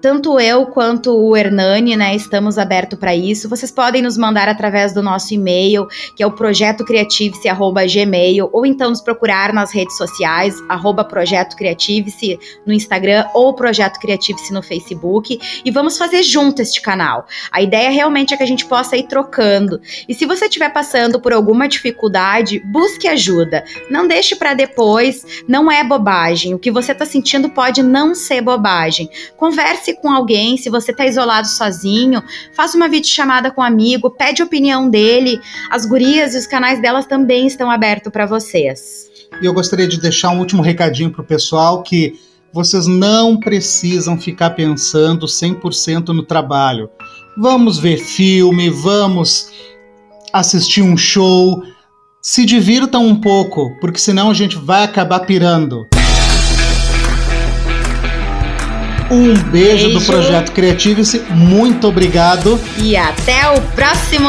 Tanto eu quanto o Hernani, né, estamos abertos para isso. Vocês podem nos mandar através do nosso e-mail, que é o projetocriativice@gmail, ou então nos procurar nas redes sociais, arroba Projeto Criativice no Instagram ou Projeto Criativice no Facebook, e vamos fazer junto este canal. A ideia realmente é que a gente possa ir trocando. E se você estiver passando por alguma dificuldade, busque ajuda. Não deixe para depois, não é bobagem. O que você está sentindo pode não ser bobagem. Converse converse com alguém, se você está isolado sozinho, faça uma videochamada com um amigo, pede opinião dele. As gurias e os canais delas também estão abertos para vocês. E eu gostaria de deixar um último recadinho para o pessoal que vocês não precisam ficar pensando 100% no trabalho. Vamos ver filme, vamos assistir um show, se divirtam um pouco, porque senão a gente vai acabar pirando. Um beijo, beijo. do Projeto Criativice, muito obrigado. E até o próximo!